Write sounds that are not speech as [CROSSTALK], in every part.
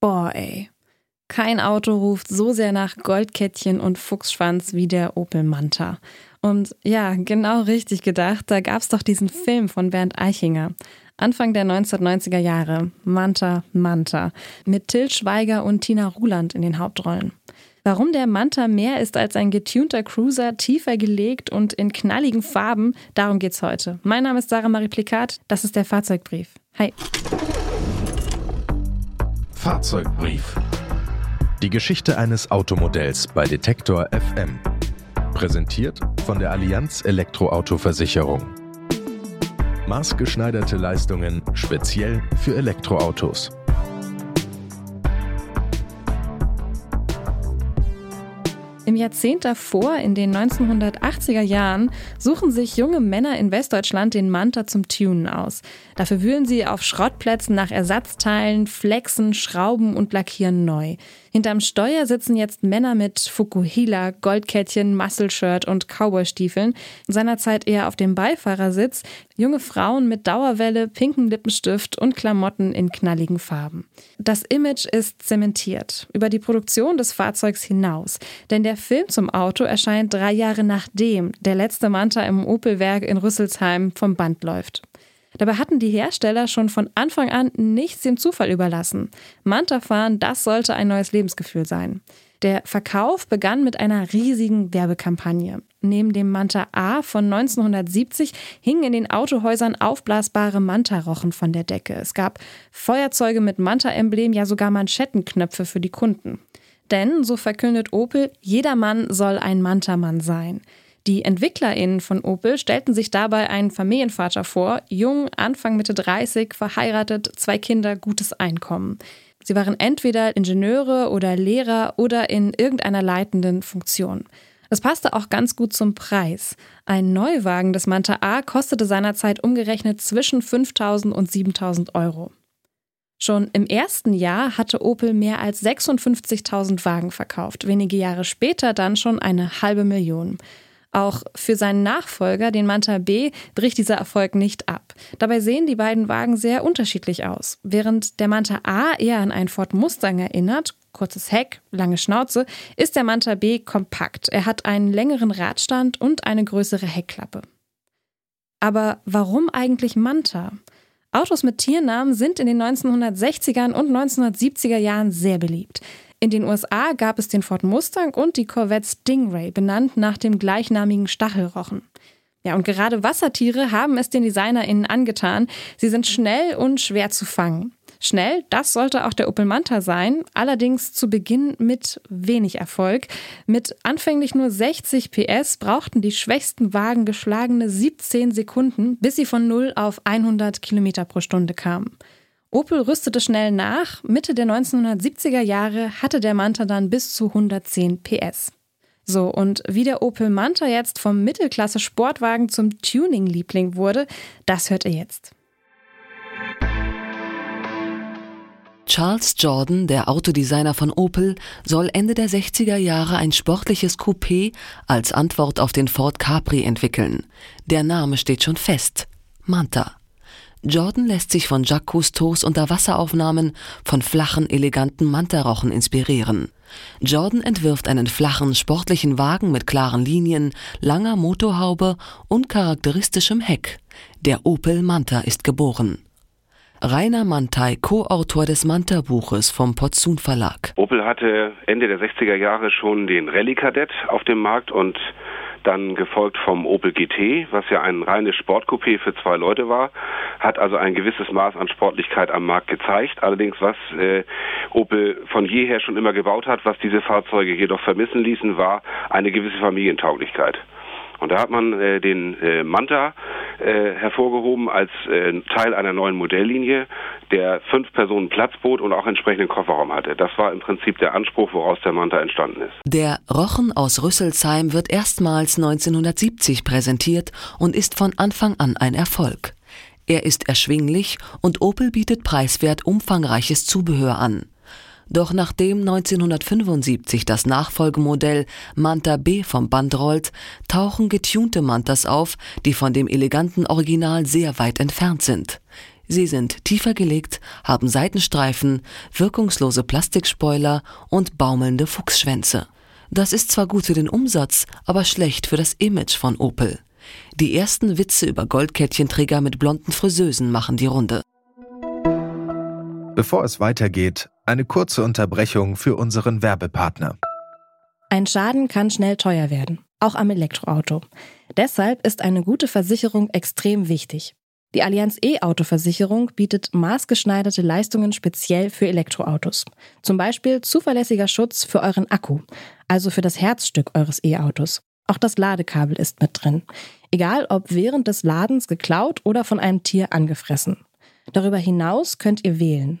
Boah, ey. Kein Auto ruft so sehr nach Goldkettchen und Fuchsschwanz wie der Opel Manta. Und ja, genau richtig gedacht, da gab es doch diesen Film von Bernd Eichinger. Anfang der 1990er Jahre. Manta, Manta. Mit Till Schweiger und Tina Ruland in den Hauptrollen. Warum der Manta mehr ist als ein getunter Cruiser, tiefer gelegt und in knalligen Farben, darum geht's heute. Mein Name ist Sarah Marie Plikat, das ist der Fahrzeugbrief. Hi. Fahrzeugbrief. Die Geschichte eines Automodells bei Detektor FM. Präsentiert von der Allianz Elektroauto-Versicherung. Maßgeschneiderte Leistungen speziell für Elektroautos. Im Jahrzehnt davor, in den 1980er Jahren, suchen sich junge Männer in Westdeutschland den Manta zum Tunen aus. Dafür wühlen sie auf Schrottplätzen nach Ersatzteilen, flexen, schrauben und lackieren neu. Hinterm Steuer sitzen jetzt Männer mit Fukuhila, Goldkettchen, Muscle-Shirt und Cowboystiefeln. Seinerzeit eher auf dem Beifahrersitz junge Frauen mit Dauerwelle, pinken Lippenstift und Klamotten in knalligen Farben. Das Image ist zementiert über die Produktion des Fahrzeugs hinaus. Denn der Film zum Auto erscheint drei Jahre nachdem der letzte Manta im Opelwerk in Rüsselsheim vom Band läuft. Dabei hatten die Hersteller schon von Anfang an nichts dem Zufall überlassen. Manta-Fahren, das sollte ein neues Lebensgefühl sein. Der Verkauf begann mit einer riesigen Werbekampagne. Neben dem Manta A von 1970 hingen in den Autohäusern aufblasbare Manta-Rochen von der Decke. Es gab Feuerzeuge mit Manta-Emblem, ja sogar Manschettenknöpfe für die Kunden. Denn, so verkündet Opel, jeder Mann soll ein Manta-Mann sein. Die EntwicklerInnen von Opel stellten sich dabei einen Familienvater vor, jung, Anfang Mitte 30, verheiratet, zwei Kinder, gutes Einkommen. Sie waren entweder Ingenieure oder Lehrer oder in irgendeiner leitenden Funktion. Das passte auch ganz gut zum Preis. Ein Neuwagen des Manta A kostete seinerzeit umgerechnet zwischen 5000 und 7000 Euro. Schon im ersten Jahr hatte Opel mehr als 56.000 Wagen verkauft, wenige Jahre später dann schon eine halbe Million. Auch für seinen Nachfolger, den Manta B, bricht dieser Erfolg nicht ab. Dabei sehen die beiden Wagen sehr unterschiedlich aus. Während der Manta A eher an einen Ford Mustang erinnert, kurzes Heck, lange Schnauze, ist der Manta B kompakt. Er hat einen längeren Radstand und eine größere Heckklappe. Aber warum eigentlich Manta? Autos mit Tiernamen sind in den 1960ern und 1970er Jahren sehr beliebt. In den USA gab es den Ford Mustang und die Corvette Stingray, benannt nach dem gleichnamigen Stachelrochen. Ja, und gerade Wassertiere haben es den DesignerInnen angetan. Sie sind schnell und schwer zu fangen. Schnell, das sollte auch der Opel Manta sein, allerdings zu Beginn mit wenig Erfolg. Mit anfänglich nur 60 PS brauchten die schwächsten Wagen geschlagene 17 Sekunden, bis sie von 0 auf 100 Kilometer pro Stunde kamen. Opel rüstete schnell nach. Mitte der 1970er Jahre hatte der Manta dann bis zu 110 PS. So, und wie der Opel Manta jetzt vom Mittelklasse-Sportwagen zum Tuning-Liebling wurde, das hört ihr jetzt. Charles Jordan, der Autodesigner von Opel, soll Ende der 60er Jahre ein sportliches Coupé als Antwort auf den Ford Capri entwickeln. Der Name steht schon fest. Manta. Jordan lässt sich von Jacques Cousteaus Unterwasseraufnahmen von flachen, eleganten Mantarochen inspirieren. Jordan entwirft einen flachen, sportlichen Wagen mit klaren Linien, langer Motorhaube und charakteristischem Heck. Der Opel Manta ist geboren. Rainer Mantei, Co-Autor des Manta-Buches vom Potzun Verlag. Opel hatte Ende der 60er Jahre schon den Rallye Kadett auf dem Markt und dann gefolgt vom Opel GT, was ja ein reines Sportcoupé für zwei Leute war, hat also ein gewisses Maß an Sportlichkeit am Markt gezeigt. Allerdings, was äh, Opel von jeher schon immer gebaut hat, was diese Fahrzeuge jedoch vermissen ließen, war eine gewisse Familientauglichkeit. Und da hat man äh, den äh, Manta äh, hervorgehoben als äh, Teil einer neuen Modelllinie, der fünf Personen Platz bot und auch entsprechenden Kofferraum hatte. Das war im Prinzip der Anspruch, woraus der Manta entstanden ist. Der Rochen aus Rüsselsheim wird erstmals 1970 präsentiert und ist von Anfang an ein Erfolg. Er ist erschwinglich und Opel bietet preiswert umfangreiches Zubehör an. Doch nachdem 1975 das Nachfolgemodell Manta B vom Band rollt, tauchen getunte Mantas auf, die von dem eleganten Original sehr weit entfernt sind. Sie sind tiefer gelegt, haben Seitenstreifen, wirkungslose Plastikspoiler und baumelnde Fuchsschwänze. Das ist zwar gut für den Umsatz, aber schlecht für das Image von Opel. Die ersten Witze über Goldkettchenträger mit blonden Friseusen machen die Runde. Bevor es weitergeht, eine kurze Unterbrechung für unseren Werbepartner. Ein Schaden kann schnell teuer werden, auch am Elektroauto. Deshalb ist eine gute Versicherung extrem wichtig. Die Allianz E-Auto-Versicherung bietet maßgeschneiderte Leistungen speziell für Elektroautos. Zum Beispiel zuverlässiger Schutz für euren Akku, also für das Herzstück eures E-Autos. Auch das Ladekabel ist mit drin. Egal ob während des Ladens geklaut oder von einem Tier angefressen. Darüber hinaus könnt ihr wählen.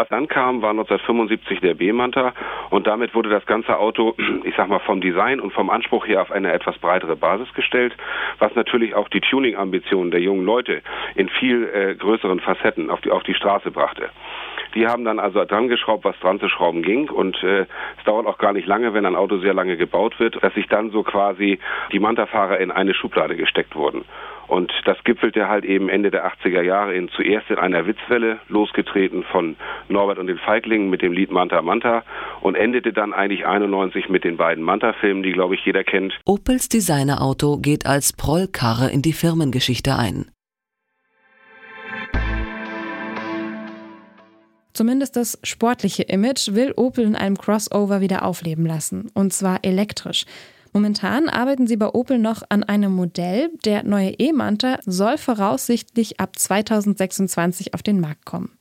Was dann kam, war 1975 der B-Manta und damit wurde das ganze Auto, [CLEARS THROAT] ich sag mal, vom Design und vom Anspruch her auf eine etwas breitere Basis gestellt, was natürlich auch die Tuning-Ambitionen der jungen Leute in viel äh, größeren Facetten auf die, auf die Straße brachte. Die haben dann also dran geschraubt, was dran zu schrauben ging. Und äh, es dauert auch gar nicht lange, wenn ein Auto sehr lange gebaut wird, dass sich dann so quasi die Manta-Fahrer in eine Schublade gesteckt wurden. Und das gipfelte halt eben Ende der 80er Jahre in zuerst in einer Witzwelle, losgetreten von Norbert und den Feiglingen mit dem Lied Manta Manta und endete dann eigentlich 91 mit den beiden Manta-Filmen, die glaube ich jeder kennt. Opels Designerauto geht als Prollkarre in die Firmengeschichte ein. Zumindest das sportliche Image will Opel in einem Crossover wieder aufleben lassen, und zwar elektrisch. Momentan arbeiten sie bei Opel noch an einem Modell. Der neue E-Manta soll voraussichtlich ab 2026 auf den Markt kommen.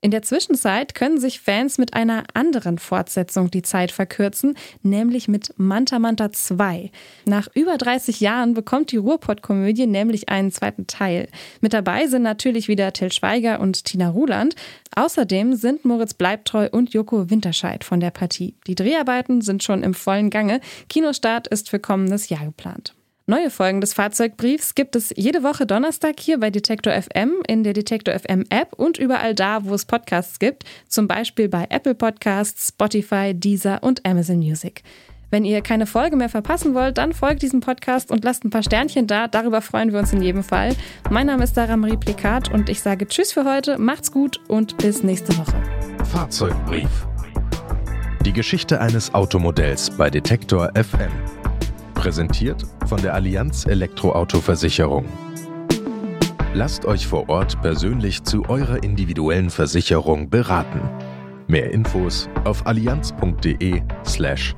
In der Zwischenzeit können sich Fans mit einer anderen Fortsetzung die Zeit verkürzen, nämlich mit Manta Manta 2. Nach über 30 Jahren bekommt die Ruhrpott-Komödie nämlich einen zweiten Teil. Mit dabei sind natürlich wieder Till Schweiger und Tina Ruland. Außerdem sind Moritz Bleibtreu und Joko Winterscheid von der Partie. Die Dreharbeiten sind schon im vollen Gange. Kinostart ist für kommendes Jahr geplant. Neue Folgen des Fahrzeugbriefs gibt es jede Woche Donnerstag hier bei Detektor FM, in der Detektor FM App und überall da, wo es Podcasts gibt, zum Beispiel bei Apple Podcasts, Spotify, Deezer und Amazon Music. Wenn ihr keine Folge mehr verpassen wollt, dann folgt diesem Podcast und lasst ein paar Sternchen da. Darüber freuen wir uns in jedem Fall. Mein Name ist Sarah Marie Plikat und ich sage Tschüss für heute, macht's gut und bis nächste Woche. Fahrzeugbrief. Die Geschichte eines Automodells bei Detektor FM. Präsentiert von der Allianz Elektroauto-Versicherung. Lasst euch vor Ort persönlich zu eurer individuellen Versicherung beraten. Mehr Infos auf allianz.de/elektro. slash